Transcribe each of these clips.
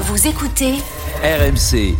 Vous écoutez RMC.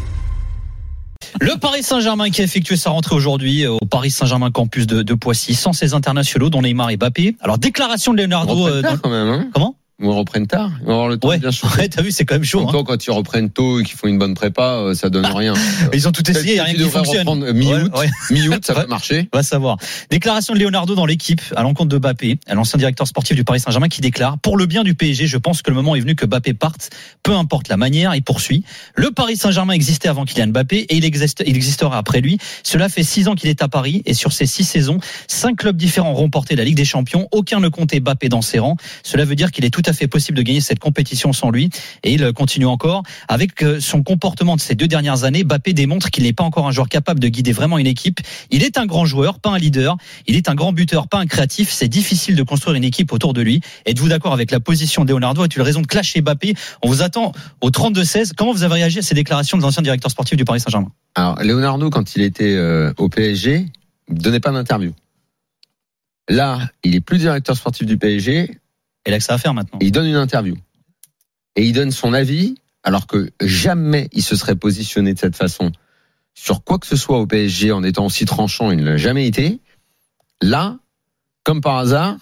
Le Paris Saint-Germain qui a effectué sa rentrée aujourd'hui au Paris Saint-Germain campus de, de, Poissy sans ses internationaux dont Neymar et Mbappé. Alors déclaration de Leonardo euh, dans... quand même hein Comment? On reprenne tard. On va avoir le temps ouais, bien chaud. Ouais, t'as vu, c'est quand même chaud. Hein. quand ils reprennent tôt et qu'ils font une bonne prépa, euh, ça donne rien. Ils ont tout essayé, il n'y a rien qui fonctionne. Mi-août, ouais, ouais. mi-août, ça va marcher. On va savoir. Déclaration de Leonardo dans l'équipe à l'encontre de Mbappé, l'ancien directeur sportif du Paris Saint-Germain qui déclare pour le bien du PSG, je pense que le moment est venu que Mbappé parte, peu importe la manière, il poursuit. Le Paris Saint-Germain existait avant Kylian Mbappé et il, existe, il existera après lui. Cela fait six ans qu'il est à Paris et sur ces six saisons, cinq clubs différents ont remporté la Ligue des Champions. Aucun ne comptait Mbappé dans ses rangs. Cela veut dire qu'il est tout à fait possible de gagner cette compétition sans lui. Et il continue encore. Avec euh, son comportement de ces deux dernières années, Bappé démontre qu'il n'est pas encore un joueur capable de guider vraiment une équipe. Il est un grand joueur, pas un leader. Il est un grand buteur, pas un créatif. C'est difficile de construire une équipe autour de lui. Êtes-vous d'accord avec la position de Leonardo? As-tu raison de clasher Bappé On vous attend au 32-16. Comment vous avez réagi à ces déclarations des anciens directeurs sportifs du Paris Saint-Germain? Alors, Leonardo, quand il était euh, au PSG, ne donnait pas d'interview. Là, il est plus directeur sportif du PSG. Et là que ça va faire maintenant. Il donne une interview. Et il donne son avis, alors que jamais il se serait positionné de cette façon sur quoi que ce soit au PSG en étant aussi tranchant, il ne l'a jamais été. Là, comme par hasard,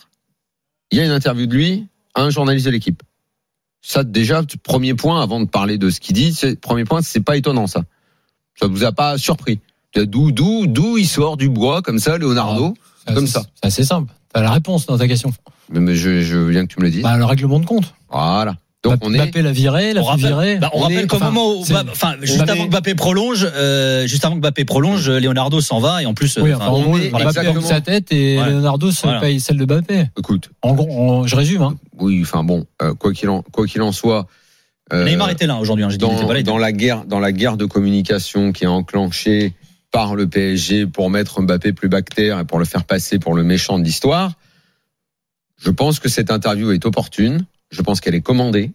il y a une interview de lui à un journaliste de l'équipe. Ça, déjà, premier point, avant de parler de ce qu'il dit, premier point, c'est pas étonnant, ça. Ça vous a pas surpris. D'où, d'où, d'où il sort du bois, comme ça, Leonardo, ah, comme ça. C'est assez simple. T'as la réponse dans ta question. Mais, mais je, je viens que tu me le dises. Bah, le règlement de compte. Voilà. Donc on est. Mbappé l'a viré, l'a on rappelle, viré. Bah, on, on rappelle est, qu'au enfin, moment où, enfin, juste Mbappé- avant que Mbappé prolonge, euh, juste avant que Mbappé prolonge, Leonardo s'en va et en plus, Oui, euh, enfin, enfin, est exactement- mis sa tête et Ouais. Leonardo se Voilà. paye celle de Mbappé. Écoute, En gros, on- je résume. Hein. oui, enfin bon, euh, quoi qu'il en, quoi qu'il en soit. euh, Neymar était là aujourd'hui. Hein, dans, dans la guerre, dans la guerre de communication qui est enclenchée par le PSG pour mettre Mbappé plus bactère et pour le faire passer pour le méchant de l'histoire. Je pense que cette interview est opportune. Je pense qu'elle est commandée.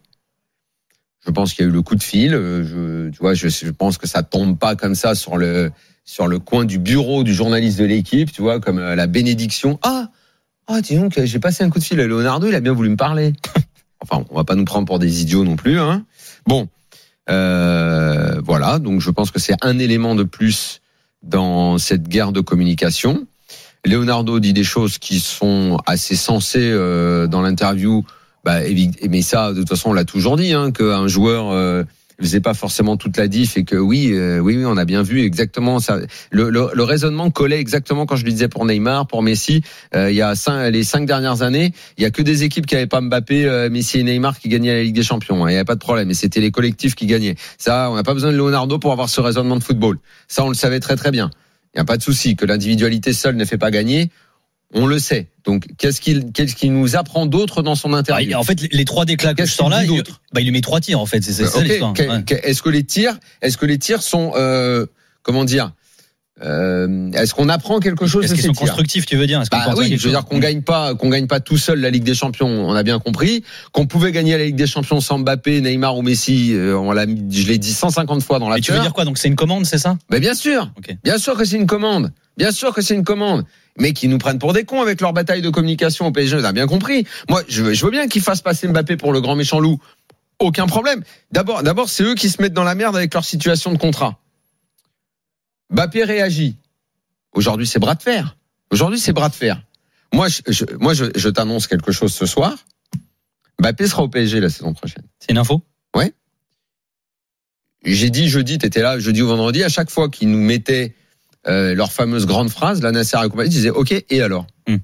Je pense qu'il y a eu le coup de fil. Euh, Je, tu vois, je, je pense que ça tombe pas comme ça sur le sur le coin du bureau du journaliste de l'équipe, tu vois, comme euh, la bénédiction. Ah, ah, dis donc, j'ai passé un coup de fil à Leonardo, il a bien voulu me parler. Enfin, on va pas nous prendre pour des idiots non plus, hein. Bon, euh, voilà. Donc, je pense que c'est un élément de plus dans cette guerre de communication. Leonardo dit des choses qui sont assez sensées euh, dans l'interview. Bah, mais ça, de toute façon, on l'a toujours dit, hein, qu'un joueur euh, faisait pas forcément toute la diff et que oui, euh, oui, oui, on a bien vu exactement ça. Le, le, le raisonnement collait exactement quand je lui disais pour Neymar, pour Messi. Euh, il y a cinq, les cinq dernières années, il y a que des équipes qui avaient pas Mbappé, euh, Messi et Neymar qui gagnaient la Ligue des Champions. hein. Il n'y avait pas de problème. Et c'était les collectifs qui gagnaient. Ça, on n'a pas besoin de Leonardo pour avoir ce raisonnement de football. Ça, on le savait très très bien. Il n'y a pas de souci que l'individualité seule ne fait pas gagner. On le sait. Donc, qu'est-ce qu'il qu'est-ce qu'il nous apprend d'autre dans son Bah, interview en fait, les- trois déclats que je sors là, il, bah, il lui met trois tirs en fait. C'est c'est ça Ok, l'histoire. que- Ouais. que- Est-ce que les tirs, est-ce que les tirs sont, euh, comment dire, euh, est-ce qu'on apprend quelque chose Est-ce qu'ils sont constructifs, tu veux dire Bah oui, je veux dire qu'on gagne pas, qu'on gagne pas tout seul la Ligue des Champions. On a bien compris qu'on pouvait gagner la Ligue des Champions sans Mbappé, Neymar ou Messi. euh, On l'a, je l'ai dit 150 fois dans la Et tu veux dire quoi Donc c'est une commande, c'est ça Mais bien sûr, bien sûr que c'est une commande. Bien sûr que c'est une commande. Mais qui nous prennent pour des cons avec leur bataille de communication au PSG, on a bien compris. Moi, je veux, je veux bien qu'ils fassent passer Mbappé pour le grand méchant loup. Aucun problème. D'abord, d'abord, c'est eux qui se mettent dans la merde avec leur situation de contrat. Mbappé réagit. Aujourd'hui, c'est bras de fer. Aujourd'hui, c'est bras de fer. Moi, je, je- moi, je, je t'annonce quelque chose ce soir. Mbappé sera au PSG la saison prochaine. C'est une info? J'ai dit jeudi, t'étais là, jeudi ou vendredi, à chaque fois qu'ils nous mettaient euh, leur fameuse grande phrase, la Nasser et compagnie, disaient OK, et alors? Hmm.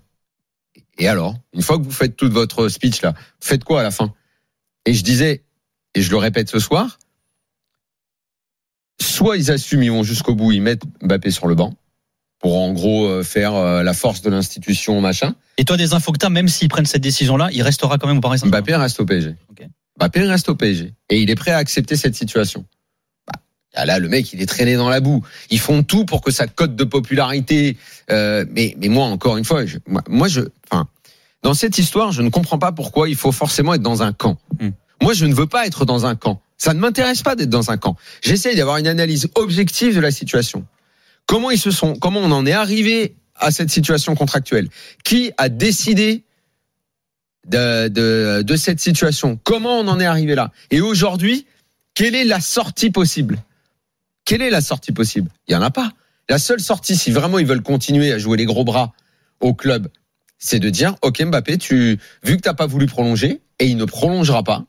Et alors? Une fois que vous faites toute votre speech là, faites quoi à la fin? Et je disais, et je le répète ce soir, soit ils assument, ils vont jusqu'au bout, ils mettent Mbappé sur le banc, pour en gros euh, faire euh, la force de l'institution, machin. Et toi, des infos que t'as, même s'ils prennent cette décision-là, il restera quand même au Paris Saint-Germain. Mbappé reste au PSG. Mbappé reste au PSG. Et il est prêt à accepter cette situation. Ah, Là, le mec, il est traîné dans la boue. Ils font tout pour que sa cote de popularité. euh, mais, mais moi, encore une fois, je, moi, moi, je, enfin, dans cette histoire, je ne comprends pas pourquoi il faut forcément être dans un camp. Hmm. Moi, je ne veux pas être dans un camp. Ça ne m'intéresse pas d'être dans un camp. J'essaye d'avoir une analyse objective de la situation. Comment ils se sont, comment on en est arrivé à cette situation contractuelle? Qui a décidé de, de, cette situation? Comment on en est arrivé là? Et aujourd'hui, quelle est la sortie possible? Quelle est la sortie possible? Il y en a pas. La seule sortie, si vraiment ils veulent continuer à jouer les gros bras au club, c'est de dire OK Mbappé, tu vu que t'as pas voulu prolonger et il ne prolongera pas,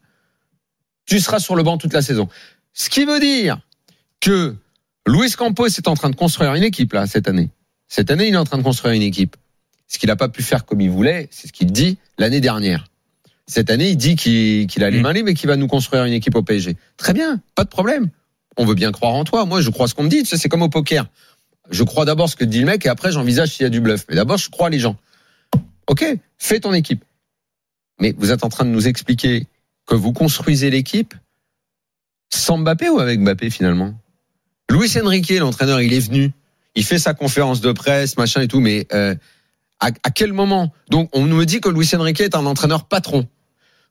tu seras sur le banc toute la saison. Ce qui veut dire que Luis Campos est en train de construire une équipe là cette année. Cette année, il est en train de construire une équipe. Ce qu'il n'a pas pu faire comme il voulait, c'est ce qu'il dit l'année dernière. Cette année, il dit qu'il a les Mm. mains libres et qu'il va nous construire une équipe au PSG. Très bien, pas de problème. On veut bien croire en toi. Moi, je crois ce qu'on me dit. Tu sais, c'est comme au poker. Je crois d'abord ce que dit le mec et après j'envisage s'il y a du bluff. Mais d'abord, je crois les gens. Ok, fais ton équipe. Mais vous êtes en train de nous expliquer que vous construisez l'équipe sans Mbappé ou avec Mbappé finalement? Luis Enrique, l'entraîneur, il est venu, il fait sa conférence de presse, machin et tout, mais euh, à, à quel moment? Donc on me dit que Luis Enrique est un entraîneur patron,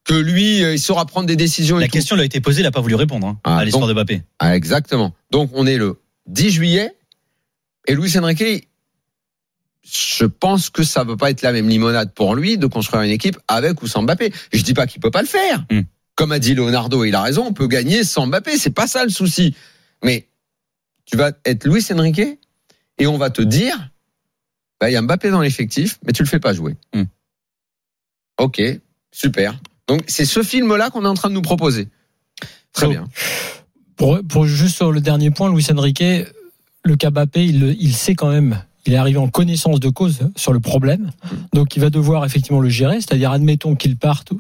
que lui, euh, il saura prendre des décisions. et La question lui a été posée, il n'a pas voulu répondre hein, Ah, à l'histoire de Mbappé. Ah, exactement. Donc on est le 10 juillet et Luis Enrique, je pense que ça va pas être la même limonade pour lui de construire une équipe avec ou sans Mbappé. Je dis pas qu'il peut pas le faire. Hmm. Comme a dit Leonardo, il a raison, on peut gagner sans Mbappé, c'est pas ça le souci. Mais tu vas être Luis Enrique et on va te dire, bah il y a Mbappé dans l'effectif, mais tu le fais pas jouer. Hmm. Ok, super. Donc c'est ce film-là qu'on est en train de nous proposer. Très So- bien. Pour, pour juste sur le dernier point, Luis Enrique, le il, le- il sait quand même. Il est arrivé en connaissance de cause sur le problème. Donc il va devoir effectivement le gérer. C'est-à-dire, admettons qu'il parte,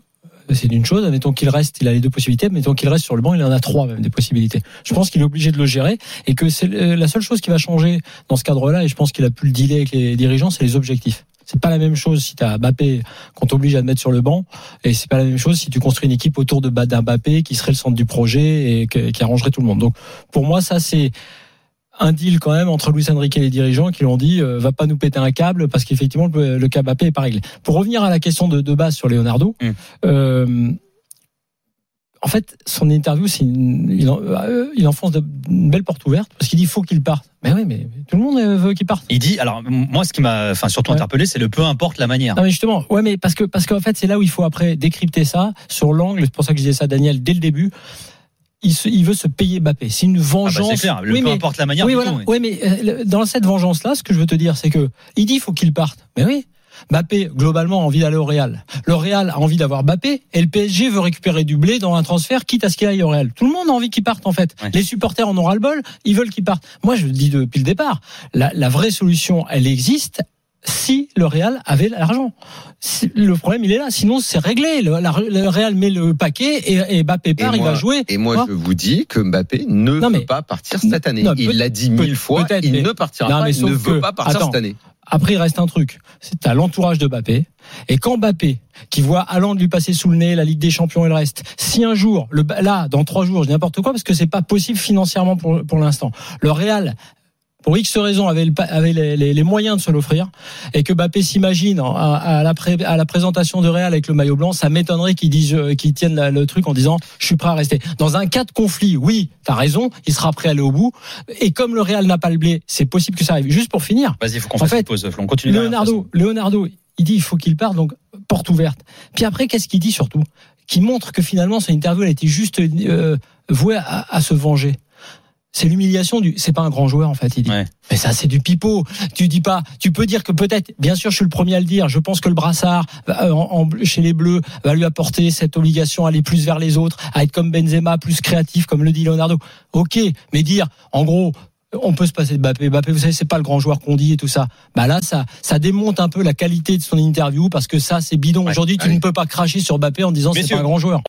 c'est une chose. Admettons qu'il reste, il a les deux possibilités. Admettons qu'il reste sur le banc, il en a trois même des possibilités. Je pense qu'il est obligé de le gérer et que c'est la seule chose qui va changer dans ce cadre-là. Et je pense qu'il a pu le dealer avec les dirigeants, c'est les objectifs. C'est pas la même chose si tu as Mbappé qu'on t'oblige à te mettre sur le banc et c'est pas la même chose si tu construis une équipe autour de d'un Mbappé qui serait le centre du projet et qui arrangerait tout le monde. Donc pour moi ça c'est un deal quand même entre Luis Enrique et les dirigeants qui lui ont dit euh, va pas nous péter un câble parce qu'effectivement le, le Mbappé est pas réglé. Pour revenir à la question de, de base sur Leonardo, Mm. euh, en fait son interview c'est une- il, en- euh, il enfonce de- une belle porte ouverte parce qu'il dit faut qu'il parte. Mais oui mais tout le monde veut qu'il parte. Il dit, alors moi ce qui m'a enfin, surtout Ouais. interpellé, c'est le peu importe la manière. Non mais justement, ouais mais parce que parce qu'en fait c'est là où il faut après décrypter ça sur l'angle. C'est pour ça que je disais ça, Daniel, dès le début. Il, se, il veut se payer Mbappé. C'est une Ah bah, vengeance. clair, le Oui, peu mais- importe la manière. oui, du voilà. tout, oui. Oui, mais euh, le- dans cette vengeance-là, ce que je veux te dire, c'est que il dit faut qu'il parte. Mais oui. Mbappé, globalement, a envie d'aller au Real. Le Real a envie d'avoir Mbappé et le PSG veut récupérer du blé dans un transfert, quitte à ce qu'il aille au Real. Tout le monde a envie qu'il parte, en fait. Ouais. Les supporters en ont ras-le-bol, ils veulent qu'il parte. Moi, je le dis depuis le départ, la, la vraie solution, elle existe si le Real avait l'argent. Le problème, il est là. Sinon, c'est réglé. Le, la- le Real met le paquet et, et Mbappé part, il moi- va jouer. Et moi, je vous dis que Mbappé ne Non, mais- peut pas partir cette année. Non, il l'a dit mille fois, il mais- ne partira Non, pas, il ne veut que- pas partir Attends. cette année. Après, il reste un truc. C'est à l'entourage de Mbappé. Et quand Mbappé, qui voit Haaland lui passer sous le nez, la Ligue des Champions et le reste, si un jour, le, là, dans trois jours, je dis n'importe quoi, parce que c'est pas possible financièrement pour, pour l'instant. Le Real, pour X raisons, avait, le, pa- avait les, les- les moyens de se l'offrir, et que Mbappé s'imagine à, à la pré- à la présentation de Real avec le maillot blanc, ça m'étonnerait qu'ils disent, euh, qu'ils tiennent la- le truc en disant, je suis prêt à rester. Dans un cas de conflit, oui, t'as raison, il sera prêt à aller au bout. Et comme le Real n'a pas le blé, c'est possible que ça arrive. Juste pour finir, Vas-y, il faut qu'on fasse fait, une pause. On continue. Leonardo, Leonardo, il dit il faut qu'il parte, donc porte ouverte. Puis après, qu'est-ce qu'il dit surtout? Qui montre que finalement son interview elle était juste euh, vouée à, à se venger. C'est l'humiliation du. C'est pas un grand joueur en fait. Il dit. Ouais. Mais ça, c'est du pipeau. Tu dis pas. Tu peux dire que peut-être. Bien sûr, je suis le premier à le dire. Je pense que le brassard euh, en- en- chez les Bleus va lui apporter cette obligation à aller plus vers les autres, à être comme Benzema, plus créatif, comme le dit Leonardo. Ok, mais dire en gros. On peut se passer de Mbappé. Mbappé, vous savez, c'est pas le grand joueur qu'on dit et tout ça. Bah là, ça, ça démonte un peu la qualité de son interview parce que ça, c'est bidon. Ouais. Aujourd'hui, tu Allez. ne peux pas cracher sur Mbappé en disant c'est pas un grand joueur.